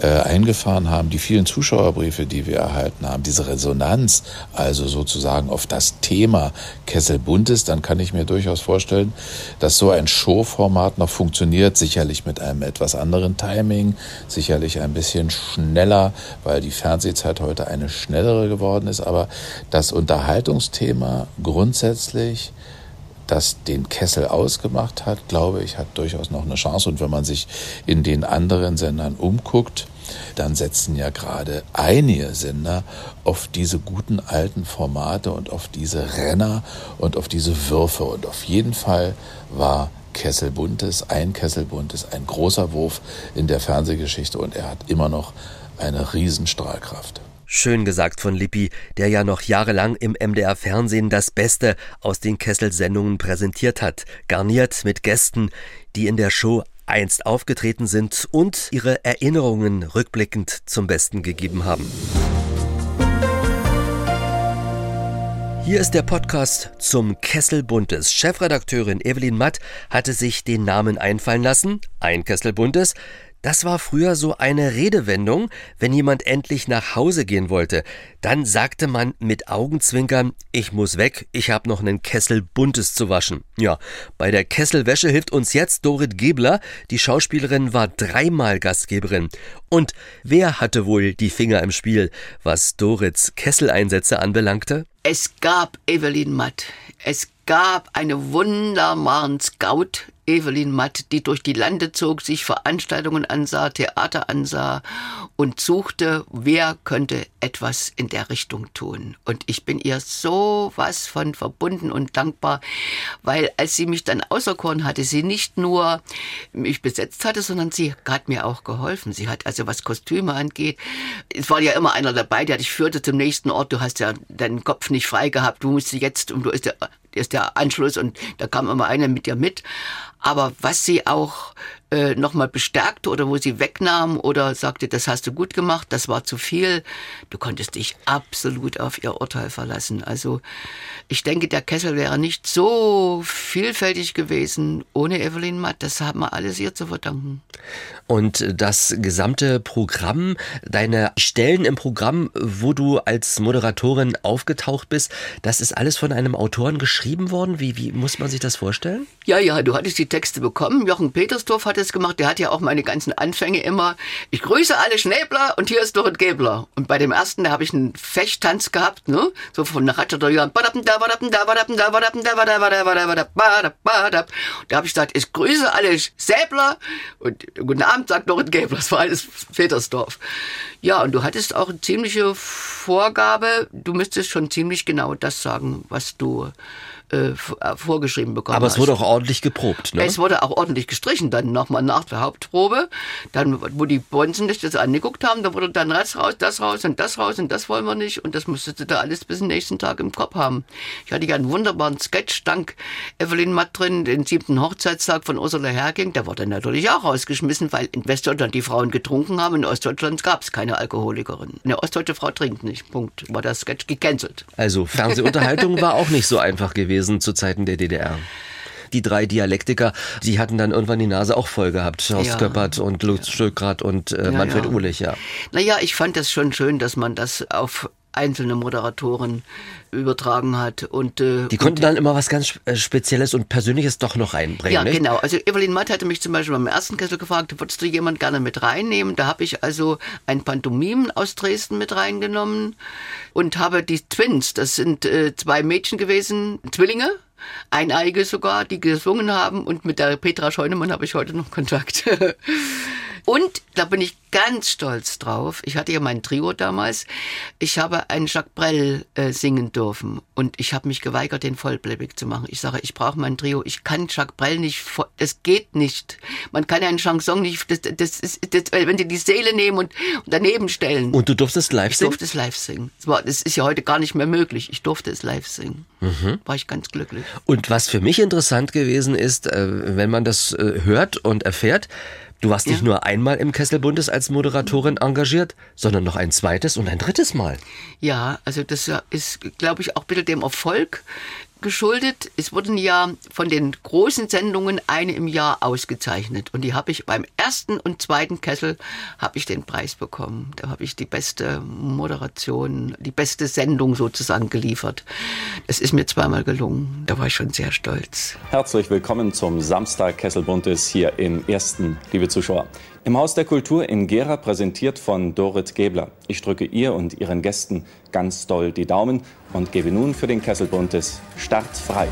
äh, eingefahren haben, die vielen Zuschauerbriefe, die wir erhalten haben, diese Resonanz, also sozusagen auf das Thema Kesselbuntes, dann kann ich mir durchaus vorstellen, dass so ein Showformat noch funktioniert, sicherlich mit einem etwas anderen Timing, sicherlich ein bisschen schneller, weil die Fernsehzeit heute eine schnellere geworden ist, aber das Unterhaltungsthema grundsätzlich das den Kessel ausgemacht hat, glaube ich, hat durchaus noch eine Chance. Und wenn man sich in den anderen Sendern umguckt, dann setzen ja gerade einige Sender auf diese guten alten Formate und auf diese Renner und auf diese Würfe. Und auf jeden Fall war Kesselbuntes, ein Kesselbuntes, ein großer Wurf in der Fernsehgeschichte und er hat immer noch eine Riesenstrahlkraft. Schön gesagt von Lippi, der ja noch jahrelang im MDR Fernsehen das Beste aus den Kesselsendungen präsentiert hat, garniert mit Gästen, die in der Show einst aufgetreten sind und ihre Erinnerungen rückblickend zum Besten gegeben haben. Hier ist der Podcast zum Kessel Buntes. Chefredakteurin Evelyn Matt hatte sich den Namen einfallen lassen, ein Kessel Buntes. Das war früher so eine Redewendung, wenn jemand endlich nach Hause gehen wollte. Dann sagte man mit Augenzwinkern, ich muss weg, ich habe noch einen Kessel Buntes zu waschen. Ja, bei der Kesselwäsche hilft uns jetzt Dorit Gebler. Die Schauspielerin war dreimal Gastgeberin. Und wer hatte wohl die Finger im Spiel, was Dorits Kesseleinsätze anbelangte? Es gab Evelyn Matt. Es gab eine wunderbaren Scout, Evelyn Matt, die durch die Lande zog, sich Veranstaltungen ansah, Theater ansah und suchte, wer könnte etwas in der Richtung tun. Und ich bin ihr so was von verbunden und dankbar, weil als sie mich dann auserkoren hatte, sie nicht nur mich besetzt hatte, sondern sie hat mir auch geholfen. Sie hat also was Kostüme angeht, es war ja immer einer dabei, der dich führte zum nächsten Ort. Du hast ja deinen Kopf nicht frei gehabt. Du musst jetzt, und du ist der, ist der Anschluss und da kam immer einer mit dir mit. Aber was sie auch äh, nochmal bestärkte oder wo sie wegnahm oder sagte, das hast du gut gemacht, das war zu viel, du konntest dich absolut auf ihr Urteil verlassen. Also ich denke, der Kessel wäre nicht so vielfältig gewesen ohne Evelyn Matt. Das haben wir alles ihr zu verdanken. Und das gesamte Programm, deine Stellen im Programm, wo du als Moderatorin aufgetaucht bist, das ist alles von einem Autoren geschrieben worden? Wie, wie muss man sich das vorstellen? Ja, ja, du hattest die Texte bekommen. Jochen Petersdorf hat es gemacht. Der hat ja auch meine ganzen Anfänge immer. Ich grüße alle Schnäbler und hier ist Dorit Gebler. Und bei dem ersten, da habe ich einen Fechttanz gehabt, ne? So von Johann. Da habe ich gesagt, ich grüße alle Säbler und guten Abend, sagt Dorit Gebler. Das war alles Petersdorf. Ja, und du hattest auch eine ziemliche Vorgabe. Du müsstest schon ziemlich genau das sagen, was du äh, vorgeschrieben bekommen Aber es hast. wurde auch ordentlich geprobt, ne? Es wurde auch ordentlich gestrichen, dann nochmal nach der Hauptprobe. Dann, wo die Bonzen sich das angeguckt haben, da wurde dann das raus, das raus und das raus und das wollen wir nicht. Und das musstest du da alles bis zum nächsten Tag im Kopf haben. Ich hatte ja einen wunderbaren Sketch, dank Evelyn Matt drin, den siebten Hochzeitstag von Ursula Herking. Der wurde natürlich auch rausgeschmissen, weil in Westdeutschland die Frauen getrunken haben, in Ostdeutschland gab es keine Alkoholikerin. Eine ostdeutsche Frau trinkt nicht. Punkt. War der Sketch gecancelt. Also Fernsehunterhaltung war auch nicht so einfach gewesen zu Zeiten der DDR. Die drei Dialektiker, die hatten dann irgendwann die Nase auch voll gehabt. Horst Ja. Köppert und Lutz Stöckrad und äh, Ja, Manfred ja. Uhlich, ja. Naja, ich fand das schon schön, dass man das auf einzelne Moderatoren übertragen hat. Und, äh, Die konnten dann immer was ganz äh, Spezielles und Persönliches doch noch reinbringen, Ja, nicht? genau. Also Evelyn Matt hatte mich zum Beispiel beim ersten Kessel gefragt, würdest du jemand gerne mit reinnehmen? Da habe ich also ein Pantomim aus Dresden mit reingenommen und habe die Twins, das sind äh, zwei Mädchen gewesen, Zwillinge, eineige sogar, die gesungen haben und mit der Petra Scheunemann habe ich heute noch Kontakt. Und da bin ich ganz stolz drauf. Ich hatte ja mein Trio damals. Ich habe einen Jacques Brel äh, singen dürfen und ich habe mich geweigert, den Vollplayback zu machen. Ich sage, ich brauche mein Trio. Ich kann Jacques Brel nicht. Das geht nicht. Man kann einen Chanson nicht. Das, das ist, das, wenn die die Seele nehmen und, und daneben stellen. Und du durftest live ich singen? durfte es live singen. Das, war, das ist ja heute gar nicht mehr möglich. Ich durfte es live singen. Mhm. War ich ganz glücklich. Und was für mich interessant gewesen ist, äh, wenn man das äh, hört und erfährt, du warst nicht nur einmal im Kesselbundes als Moderatorin engagiert, sondern noch ein zweites und ein drittes Mal. Ja, also das ist, glaube ich, auch bitte dem Erfolg geschuldet. Es wurden ja von den großen Sendungen eine im Jahr ausgezeichnet. Und die habe ich beim ersten und zweiten Kessel habe ich den Preis bekommen. Da habe ich die beste Moderation, die beste Sendung sozusagen geliefert. Es ist mir zweimal gelungen. Da war ich schon sehr stolz. Herzlich willkommen zum Samstag Kesselbuntes hier im ersten, liebe Zuschauer. Im Haus der Kultur in Gera präsentiert von Dorit Gebler. Ich drücke ihr und ihren Gästen ganz doll die Daumen und gebe nun für den Kesselbuntes Start frei.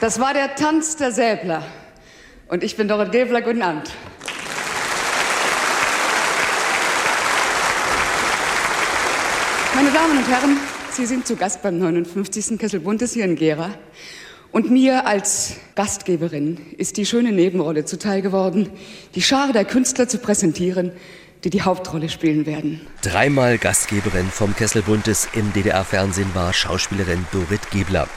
Das war der Tanz der Säbler. Und ich bin Dorit Gebler. Guten Abend. Meine Damen und Herren, Sie sind zu Gast beim 59. Kessel Buntes hier in Gera. Und mir als Gastgeberin ist die schöne Nebenrolle zuteil geworden, die Schar der Künstler zu präsentieren, die die Hauptrolle spielen werden. Dreimal Gastgeberin vom Kesselbundes im DDR-Fernsehen war Schauspielerin Dorit Gebler.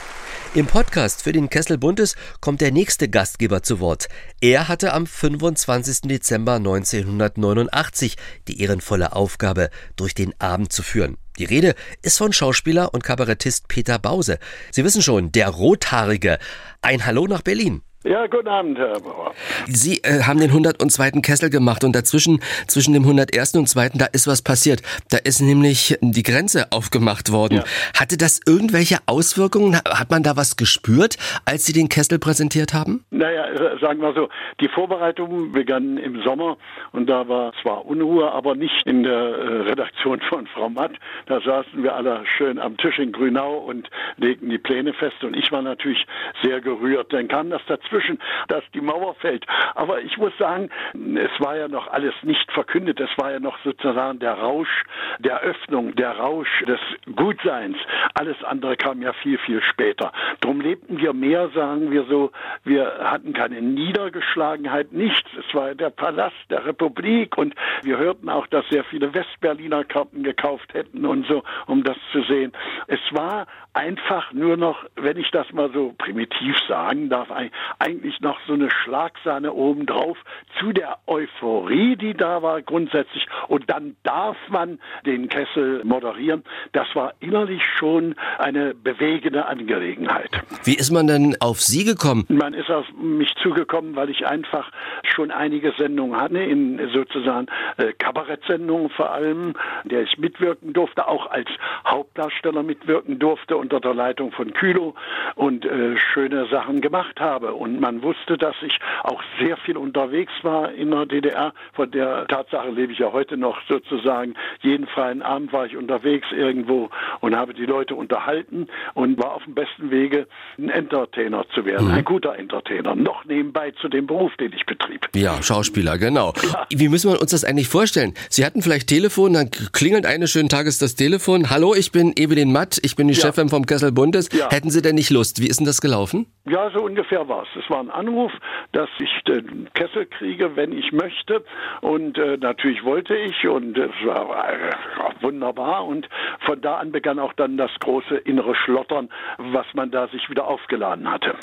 Im Podcast für den Kessel Buntes kommt der nächste Gastgeber zu Wort. Er hatte am 25. Dezember 1989 die ehrenvolle Aufgabe, durch den Abend zu führen. Die Rede ist von Schauspieler und Kabarettist Peter Bause. Sie wissen schon, der Rothaarige. Ein Hallo nach Berlin. Ja, guten Abend, Herr Bauer. Sie äh, haben den 102. Kessel gemacht und dazwischen, zwischen dem 101. und 2. da ist was passiert. Da ist nämlich die Grenze aufgemacht worden. Hatte das irgendwelche Auswirkungen? Hat man da was gespürt, als Sie den Kessel präsentiert haben? Naja, äh, sagen wir so, die Vorbereitungen begannen im Sommer und da war zwar Unruhe, aber nicht in der äh, Redaktion von Frau Matt. Da saßen wir alle schön am Tisch in Grünau und legten die Pläne fest und ich war natürlich sehr gerührt. Dann kam das dazwischen, dass die Mauer fällt. Aber ich muss sagen, es war ja noch alles nicht verkündet. Es war ja noch sozusagen der Rausch der Öffnung, der Rausch des Gutseins. Alles andere kam ja viel, viel später. Drum lebten wir mehr, sagen wir so, wir hatten keine Niedergeschlagenheit, nichts. Es war der Palast der Republik und wir hörten auch, dass sehr viele Westberliner Karten gekauft hätten und so, um das zu sehen. Es war einfach nur noch, wenn ich das mal so primitiv sagen darf, eigentlich noch so eine Schlagsahne obendrauf zu der Euphorie, die da war grundsätzlich. Und dann darf man den Kessel moderieren. Das war innerlich schon eine bewegende Angelegenheit. Wie ist man denn auf Sie gekommen? Man ist auf mich zugekommen, weil ich einfach schon einige Sendungen hatte, in sozusagen äh, Kabarettsendungen vor allem, in der ich mitwirken durfte, auch als Hauptdarsteller mitwirken durfte unter der Leitung von Kühlo und äh, schöne Sachen gemacht habe. Und man wusste, dass ich auch sehr viel unterwegs war in der DDR. Von der Tatsache lebe ich ja heute noch sozusagen. Jeden freien Abend war ich unterwegs irgendwo und habe die Leute unterhalten und war auf dem besten Wege, ein Entertainer zu werden. Mhm. Ein guter Entertainer. Noch nebenbei zu dem Beruf, den ich betrieb. Ja, Schauspieler, genau. Wie müssen wir uns das eigentlich vorstellen? Sie hatten vielleicht Telefon, dann klingelt eines schönen Tages das Telefon. Hallo, ich bin Evelyn Matt, ich bin die Ja. Chefin vom Kessel Bundes. Ja. Hätten Sie denn nicht Lust? Wie ist denn das gelaufen? Ja, so ungefähr war es. Es war ein Anruf, dass ich den Kessel kriege, wenn ich möchte. Und äh, natürlich wollte ich und es war äh, wunderbar. Und von da an begann auch dann das große innere Schlottern, was man da sich wieder aufgeladen hatte.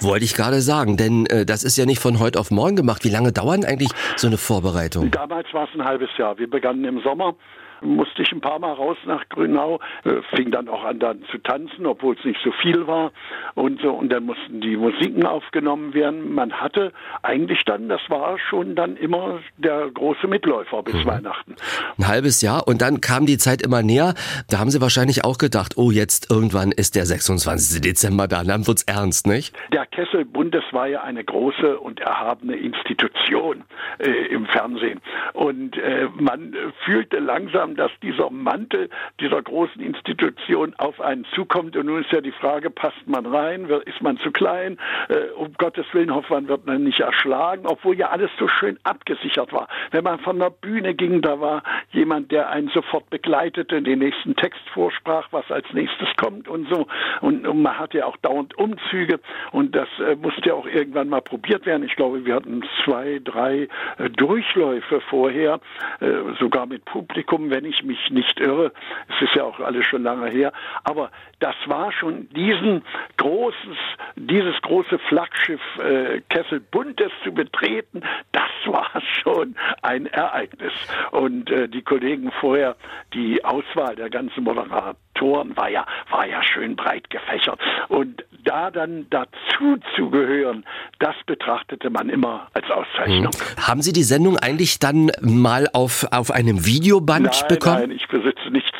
Wollte ich gerade sagen, denn äh, das ist ja nicht von heute auf morgen gemacht. Wie lange dauert denn eigentlich so eine Vorbereitung? Damals war es ein halbes Jahr. Wir begannen im Sommer. Musste ich ein paar Mal raus nach Grünau, äh, fing dann auch an dann zu tanzen, obwohl es nicht so viel war und so und dann mussten die Musiken aufgenommen werden. Man hatte eigentlich dann, das war schon dann immer der große Mitläufer bis Weihnachten. Ein halbes Jahr und dann kam die Zeit immer näher. Da haben Sie wahrscheinlich auch gedacht, oh, jetzt irgendwann ist der 26. Dezember da, dann wird's ernst, nicht? Der Kessel Bundes war ja eine große und erhabene Institution äh, im Fernsehen. Und äh, man fühlte langsam, dass dieser Mantel dieser großen Institution auf einen zukommt. Und nun ist ja die Frage, passt man rein? Ist man zu klein? Äh, um Gottes Willen hofft man, wird man nicht erschlagen, obwohl ja alles so schön abgesichert war. Wenn man von der Bühne ging, da war jemand, der einen sofort begleitete, den nächsten Text vorsprach, was als nächstes kommt und so. Und, und man hatte ja auch dauernd Umzüge und das äh, musste ja auch irgendwann mal probiert werden. Ich glaube, wir hatten zwei, drei äh, Durchläufe vorher, äh, sogar mit Publikum, wenn ich mich nicht irre. Es ist ja auch alles schon lange her. Aber das war schon diesen großes, dieses große Flaggschiff äh, Kessel Buntes zu betreten, das war schon ein Ereignis. Und äh, die Kollegen vorher, die Auswahl der ganzen Moderatoren war ja, war ja schön breit gefächert. Und da dann dazu zu gehören, das betrachtete man immer als Auszeichnung. Haben Sie die Sendung eigentlich dann mal auf, auf einem Videoband nein, bekommen? nein, ich besitze nichts.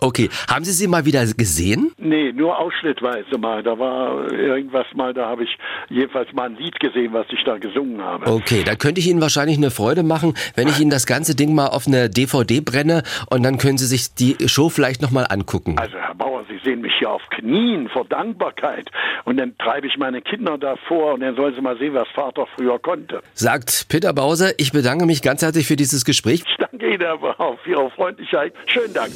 Okay, haben Sie sie mal wieder gesehen? Nee, nur ausschnittweise mal. Da war irgendwas mal, da habe ich jedenfalls mal ein Lied gesehen, was ich da gesungen habe. Okay, da könnte ich Ihnen wahrscheinlich eine Freude machen, wenn ich Ihnen das ganze Ding mal auf eine DVD brenne und dann können Sie sich die Show vielleicht nochmal angucken. Also Herr Bauer, Sie sehen mich hier auf Knien vor Dankbarkeit. Und dann treibe ich meine Kinder davor und dann sollen sie mal sehen, was Vater früher konnte. Sagt Peter Bause, ich bedanke mich ganz herzlich für dieses Gespräch. Ich Ihnen, Bauer, für Ihre Freundlichkeit. Schönen Dank.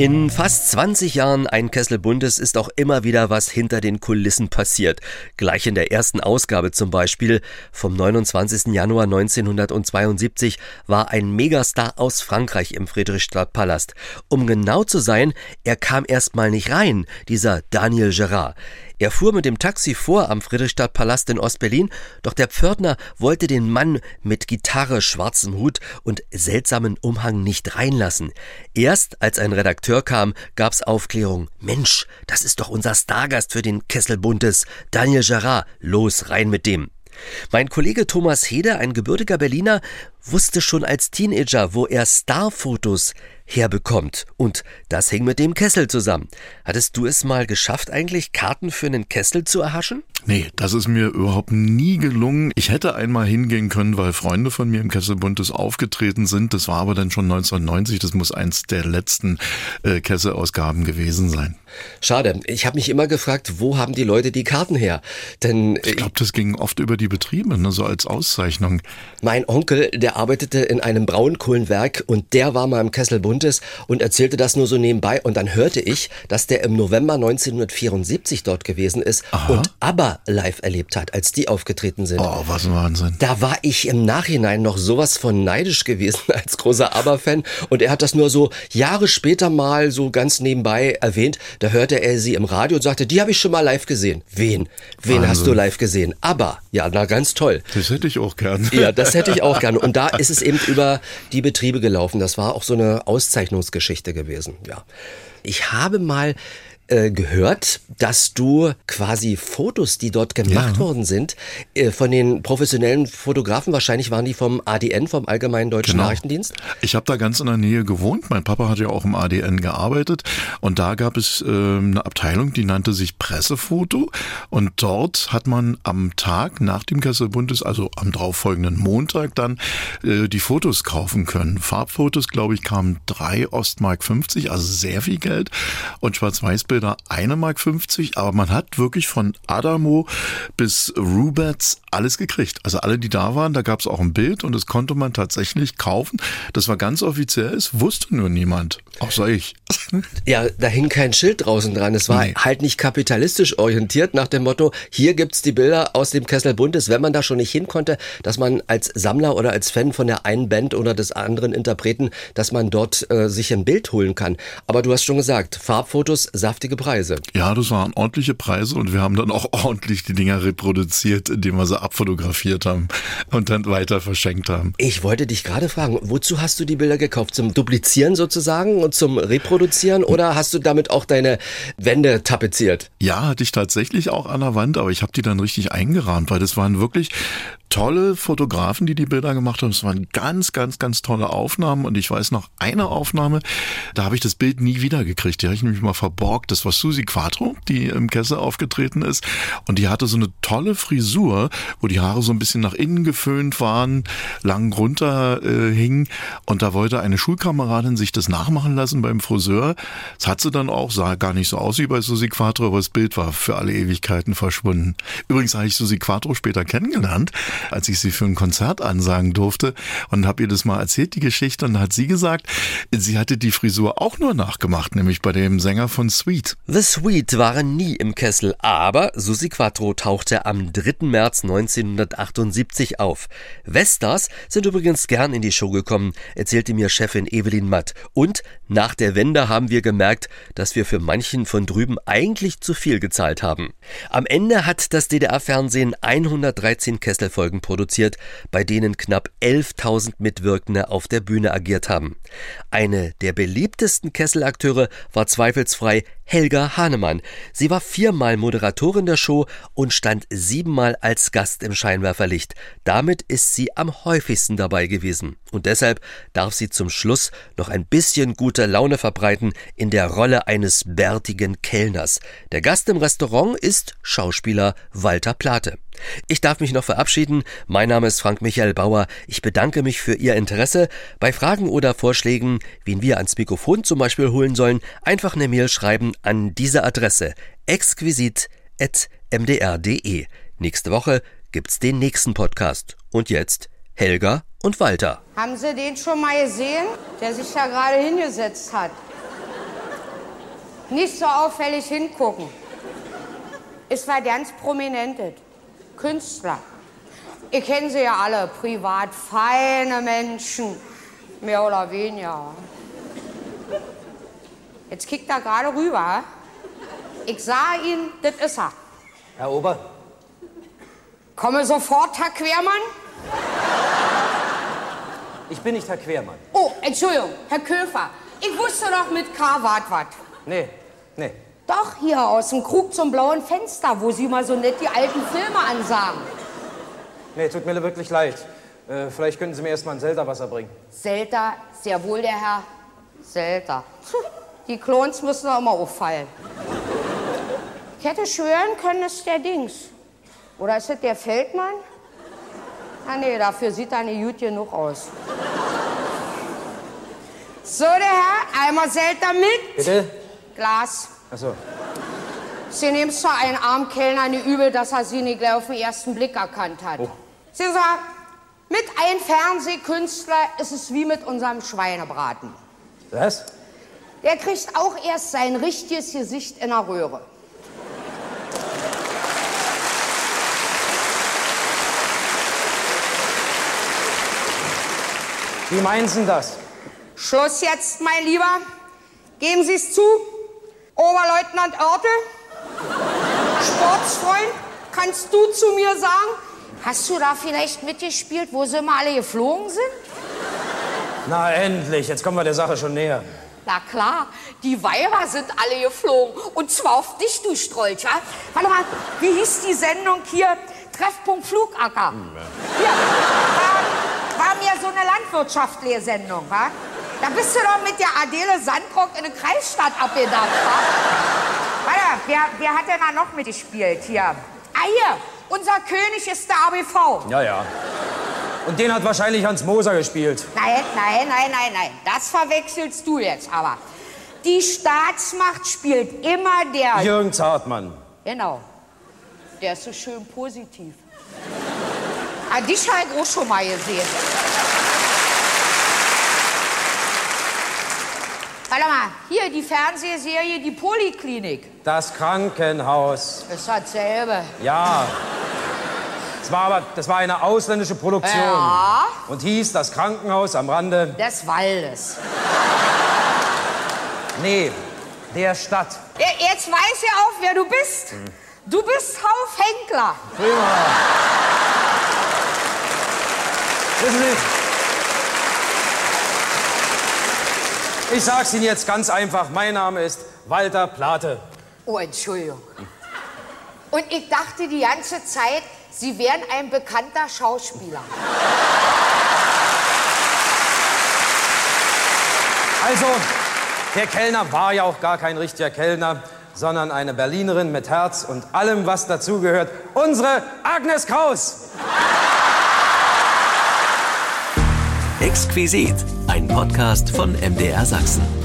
In fast 20 Jahren ein Kessel Bundes ist auch immer wieder was hinter den Kulissen passiert. Gleich in der ersten Ausgabe zum Beispiel vom 29. Januar 1972 war ein Megastar aus Frankreich im Friedrichstadtpalast. Um genau zu sein, er kam erst mal nicht rein, dieser Daniel Gerard. Er fuhr mit dem Taxi vor am Friedrichstadtpalast in Ostberlin, doch der Pförtner wollte den Mann mit Gitarre, schwarzem Hut und seltsamen Umhang nicht reinlassen. Erst als ein Redakteur kam, gab's Aufklärung. Mensch, das ist doch unser Stargast für den Kessel Buntes, Daniel Gerard. Los, rein mit dem. Mein Kollege Thomas Hede, ein gebürtiger Berliner, wusste schon als Teenager, wo er Starfotos herbekommt. Und das hing mit dem Kessel zusammen. Hattest du es mal geschafft, eigentlich Karten für einen Kessel zu erhaschen? Nee, das ist mir überhaupt nie gelungen. Ich hätte einmal hingehen können, weil Freunde von mir im Kessel Buntes aufgetreten sind. Das war aber dann schon 1990. Das muss eins der letzten äh, Kesselausgaben gewesen sein. Schade. Ich habe mich immer gefragt, wo haben die Leute die Karten her? Denn ich glaube, das ging oft über die Betriebe, ne, so als Auszeichnung. Mein Onkel, der arbeitete in einem Braunkohlenwerk und der war mal im Kessel Buntes und erzählte das nur so nebenbei und dann hörte ich, dass der im November 1974 dort gewesen ist Aha. und Live erlebt hat, als die aufgetreten sind. Oh, was ein Wahnsinn. Da war ich im Nachhinein noch sowas von neidisch gewesen als großer ABBA-Fan und er hat das nur so Jahre später mal so ganz nebenbei erwähnt. Da hörte er sie im Radio und sagte, die habe ich schon mal live gesehen. Wen? Wen Wahnsinn. hast du live gesehen? ABBA. Ja, na ganz toll. Das hätte ich auch gern. Ja, das hätte ich auch gerne. Und da ist es eben über die Betriebe gelaufen. Das war auch so eine Auszeichnungsgeschichte gewesen. Ja. Ich habe mal äh, gehört, dass du quasi Fotos, die dort gemacht Ja. worden sind, äh, von den professionellen Fotografen, wahrscheinlich waren die vom ADN, vom Allgemeinen Deutschen Genau. Nachrichtendienst. Ich habe da ganz in der Nähe gewohnt. Mein Papa hat ja auch im ADN gearbeitet und da gab es ähm, eine Abteilung, die nannte sich Pressefoto und dort hat man am Tag nach dem Kesselbundes, also am darauffolgenden Montag dann äh, die Fotos kaufen können. Farbfotos, glaube ich, kamen drei Ostmark 50, also sehr viel Geld und Schwarz-Weiß-Bilder eine Mark 50, aber man hat wirklich von Adamo bis Rubets alles gekriegt. Also alle, die da waren, da gab es auch ein Bild und das konnte man tatsächlich kaufen. Das war ganz offiziell, es wusste nur niemand. Außer ich. Ja, da hing kein Schild draußen dran. Es war Nee. halt nicht kapitalistisch orientiert nach dem Motto, hier gibt's die Bilder aus dem Kessel Bundes, wenn man da schon nicht hin konnte, dass man als Sammler oder als Fan von der einen Band oder des anderen Interpreten, dass man dort äh, sich ein Bild holen kann. Aber du hast schon gesagt, Farbfotos, saftige Preise. Ja, das waren ordentliche Preise und wir haben dann auch ordentlich die Dinger reproduziert, indem wir sie abfotografiert haben und dann weiter verschenkt haben. Ich wollte dich gerade fragen, wozu hast du die Bilder gekauft? Zum Duplizieren sozusagen und zum Reproduzieren oder hast du damit auch deine Wände tapeziert? Ja, hatte ich tatsächlich auch an der Wand, aber ich habe die dann richtig eingerahmt, weil das waren wirklich tolle Fotografen, die die Bilder gemacht haben. Es waren ganz, ganz, ganz tolle Aufnahmen und ich weiß noch eine Aufnahme, da habe ich das Bild nie wieder gekriegt. Die habe ich nämlich mal verborgt. Das war Susi Quattro, die im Kessel aufgetreten ist und die hatte so eine tolle Frisur, wo die Haare so ein bisschen nach innen geföhnt waren, lang runter äh, hingen und da wollte eine Schulkameradin sich das nachmachen lassen beim Friseur. Das hat sie dann auch, sah gar nicht so aus wie bei Susi Quattro, aber das Bild war für alle Ewigkeiten verschwunden. Übrigens habe ich Susi Quattro später kennengelernt, als ich sie für ein Konzert ansagen durfte und habe ihr das mal erzählt, die Geschichte, und hat sie gesagt, sie hatte die Frisur auch nur nachgemacht, nämlich bei dem Sänger von Sweet. The Sweet waren nie im Kessel, aber Susi Quattro tauchte am 3. März 1978 auf. Weststars sind übrigens gern in die Show gekommen, erzählte mir Chefin Evelyn Matt. Und nach der Wende haben wir gemerkt, dass wir für manchen von drüben eigentlich zu viel gezahlt haben. Am Ende hat das DDR-Fernsehen 113 Kesselfolgen produziert, bei denen knapp 11.000 Mitwirkende auf der Bühne agiert haben. Eine der beliebtesten Kesselakteure war zweifelsfrei Helga Hahnemann. Sie war viermal Moderatorin der Show und stand siebenmal als Gast im Scheinwerferlicht. Damit ist sie am häufigsten dabei gewesen. Und deshalb darf sie zum Schluss noch ein bisschen gute Laune verbreiten in der Rolle eines bärtigen Kellners. Der Gast im Restaurant ist Schauspieler Walter Plate. Ich darf mich noch verabschieden. Mein Name ist Frank Michael Bauer. Ich bedanke mich für Ihr Interesse. Bei Fragen oder Vorschlägen, wen wir ans Mikrofon zum Beispiel holen sollen, einfach eine Mail schreiben an diese Adresse exquisit.mdr.de. Nächste Woche gibt's den nächsten Podcast. Und jetzt Helga und Walter. Haben Sie den schon mal gesehen, der sich da gerade hingesetzt hat? Nicht so auffällig hingucken. Ist war ganz prominentes. Künstler. Ihr kennt sie ja alle, privat feine Menschen, mehr oder weniger. Jetzt kickt er gerade rüber. Ich sah ihn, das ist er. Herr Ober, Komme sofort, Herr Quermann. ich bin nicht Herr Quermann. Oh, Entschuldigung, Herr Köfer. Ich wusste doch mit K. wart wat. Nee, nee. Doch, hier aus dem Krug zum blauen Fenster, wo Sie mal so nett die alten Filme ansagen. Nee, tut mir wirklich leid. Äh, vielleicht könnten Sie mir erst mal ein Selterwasser bringen. Selter, sehr wohl der Herr. Selter. Die Klons müssen doch immer auffallen. Ich hätte schwören können, es ist der Dings. Oder ist es der Feldmann? Ah nee, dafür sieht er nicht gut genug aus. So, der Herr, einmal Selter mit. Bitte? Glas. Achso. Sie nehmen zwar einen armen Kellner nicht übel, dass er Sie nicht gleich auf den ersten Blick erkannt hat. Oh. Sie sagen, mit einem Fernsehkünstler ist es wie mit unserem Schweinebraten. Was? Der kriegt auch erst sein richtiges Gesicht in der Röhre. Wie meinen Sie das? Schluss jetzt, mein Lieber. Geben Sie es zu, Oberleutnant Oertel. Sportsfreund, kannst du zu mir sagen, hast du da vielleicht mitgespielt, wo sie immer alle geflogen sind? Na endlich, jetzt kommen wir der Sache schon näher. Na klar, die Weiber sind alle geflogen. Und zwar auf dich, du Strolch, wa? Warte mal, wie hieß die Sendung hier? Treffpunkt Flugacker. Hier, war, war mir so eine landwirtschaftliche Sendung, wa? Da bist du doch mit der Adele Sandrock in eine Kreisstadt abgedacht, wa? Warte, wer, wer hat denn da noch mitgespielt hier? Ah, hier, unser König ist der ABV. Ja, ja. Und den hat wahrscheinlich Hans Moser gespielt. Nein, nein, nein, nein, nein. Das verwechselst du jetzt aber. Die Staatsmacht spielt immer der. Jürgen Zartmann. Genau. Der ist so schön positiv. Ah, dich habe ich auch schon mal gesehen. Warte mal, hier die Fernsehserie Die Poliklinik. Das Krankenhaus. Ist dasselbe. Ja. Das war aber das war eine ausländische Produktion. Ja. Und hieß das Krankenhaus am Rande. Des Waldes. Nee, der Stadt. Jetzt weiß ja auch, wer du bist. Du bist Hauf Henkler. Prima. Wissen Sie, ich sag's Ihnen jetzt ganz einfach. Mein Name ist Walter Plate. Oh, Entschuldigung. Und ich dachte die ganze Zeit, Sie wären ein bekannter Schauspieler. Also, der Kellner war ja auch gar kein richtiger Kellner, sondern eine Berlinerin mit Herz und allem, was dazugehört. Unsere Agnes Kraus. Exquisit, ein Podcast von MDR Sachsen.